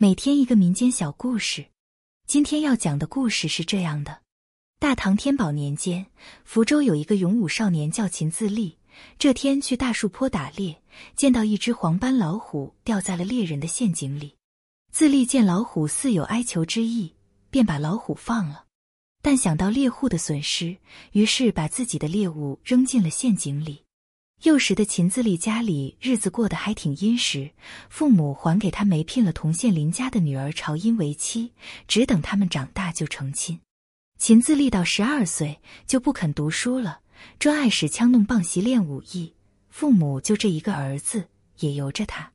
每天一个民间小故事。今天要讲的故事是这样的：大唐天宝年间，福州有一个勇武少年叫秦自立。这天去大树坡打猎，见到一只黄斑老虎掉在了猎人的陷阱里。自立见老虎似有哀求之意，便把老虎放了。但想到猎户的损失，于是把自己的猎物扔进了陷阱里。幼时的秦自立家里日子过得还挺殷实，父母还给他媒聘了同县邻家的女儿朝英为妻，只等他们长大就成亲。秦自立到十二岁就不肯读书了，专爱使枪弄棒习练武艺，父母就这一个儿子也由着他。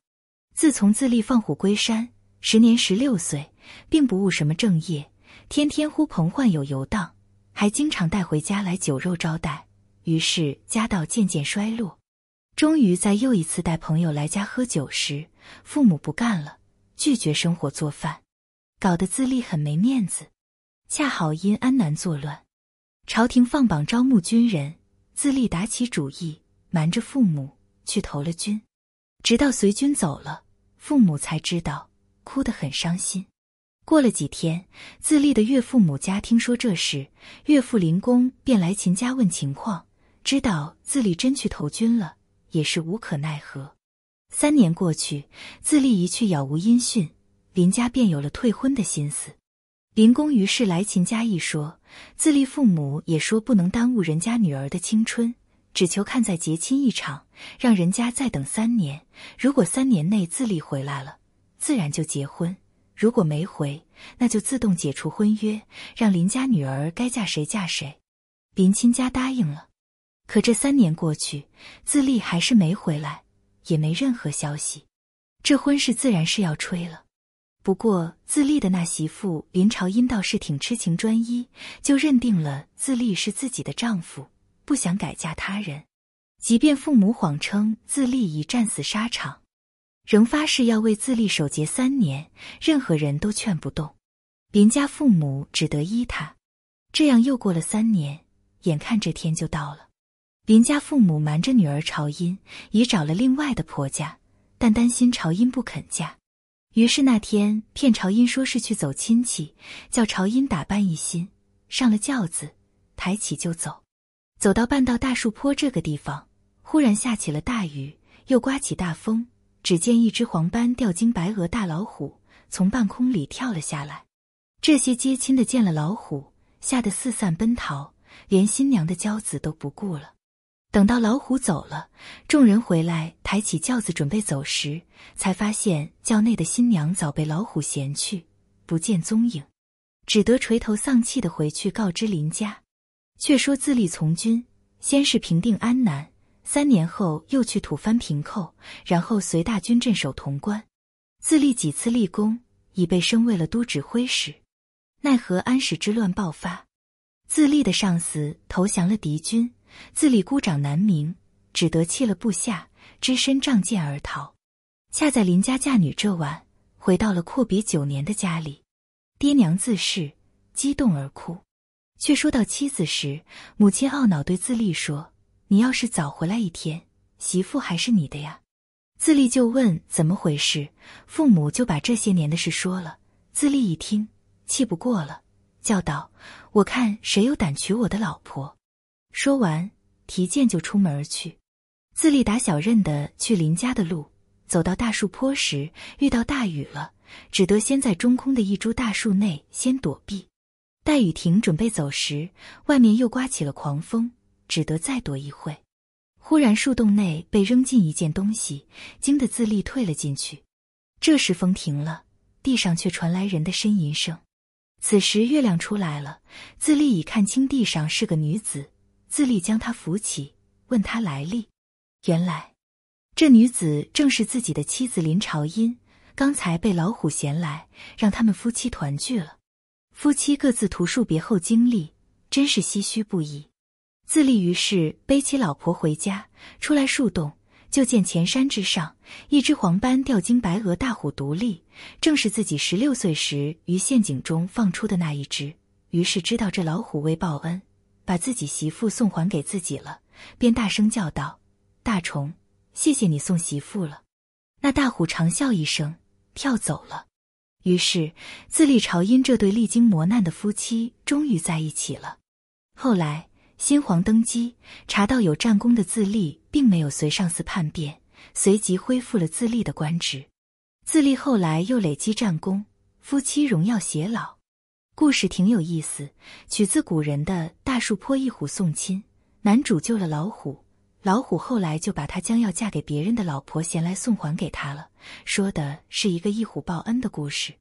自从自立放虎归山，时年十六岁，并不务什么正业，天天呼朋唤友游荡，还经常带回家来酒肉招待。于是家道渐渐衰落，终于在又一次带朋友来家喝酒时，父母不干了，拒绝生火做饭，搞得自立很没面子。恰好因安南作乱，朝廷放榜招募军人，自立打起主意，瞒着父母去投了军。直到随军走了，父母才知道，哭得很伤心。过了几天，自立的岳父母家听说这事，岳父林公便来秦家问情况。知道自立真去投军了，也是无可奈何。三年过去，自立一去杳无音讯，林家便有了退婚的心思。林公于是来秦家一说，自立父母也说不能耽误人家女儿的青春，只求看在结亲一场，让人家再等三年。如果三年内自立回来了，自然就结婚；如果没回，那就自动解除婚约，让林家女儿该嫁谁嫁谁。林亲家答应了。可这三年过去，自立还是没回来，也没任何消息。这婚事自然是要吹了。不过自立的那媳妇林朝英倒是挺痴情专一，就认定了自立是自己的丈夫，不想改嫁他人。即便父母谎称自立已战死沙场，仍发誓要为自立守节三年，任何人都劝不动。林家父母只得依他。这样又过了三年，眼看这天就到了。林家父母瞒着女儿朝音，已找了另外的婆家，但担心朝音不肯嫁，于是那天骗朝音说是去走亲戚，叫朝音打扮一新，上了轿子，抬起就走。走到半道大树坡这个地方，忽然下起了大雨，又刮起大风，只见一只黄斑吊睛白额大老虎从半空里跳了下来。这些接亲的见了老虎，吓得四散奔逃，连新娘的轿子都不顾了。等到老虎走了，众人回来抬起轿子准备走时，才发现轿内的新娘早被老虎衔去，不见踪影，只得垂头丧气的回去告知林家。却说自立从军，先是平定安南，三年后又去吐蕃平寇，然后随大军镇守潼关。自立几次立功，已被升为了都指挥使。奈何安史之乱爆发，自立的上司投降了敌军。自立孤掌难鸣，只得弃了部下，只身仗剑而逃。恰在林家嫁女这晚，回到了阔别九年的家里，爹娘自是激动而哭。却说到妻子时，母亲懊恼对自立说：“你要是早回来一天，媳妇还是你的呀。”自立就问怎么回事，父母就把这些年的事说了。自立一听，气不过了，叫道：“我看谁有胆娶我的老婆！”说完，提剑就出门而去。自立打小认得去林家的路，走到大树坡时，遇到大雨了，只得先在中空的一株大树内先躲避。待雨停，准备走时，外面又刮起了狂风，只得再躲一会。忽然树洞内被扔进一件东西，惊得自立退了进去。这时风停了，地上却传来人的呻吟声。此时月亮出来了，自立已看清地上是个女子。自立将他扶起，问他来历。原来，这女子正是自己的妻子林朝英。刚才被老虎衔来，让他们夫妻团聚了。夫妻各自图数别后经历，真是唏嘘不已。自立于是背起老婆回家，出来树洞，就见前山之上一只黄斑吊睛白额大虎独立，正是自己十六岁时于陷阱中放出的那一只。于是知道这老虎为报恩。把自己媳妇送还给自己了，便大声叫道：“大虫，谢谢你送媳妇了。”那大虎长啸一声，跳走了。于是自立朝因这对历经磨难的夫妻终于在一起了。后来新皇登基，查到有战功的自立并没有随上司叛变，随即恢复了自立的官职。自立后来又累积战功，夫妻荣耀偕老。故事挺有意思，取自古人的大树坡一虎送亲。男主救了老虎，老虎后来就把他将要嫁给别人的老婆衔来送还给他了。说的是一个一虎报恩的故事。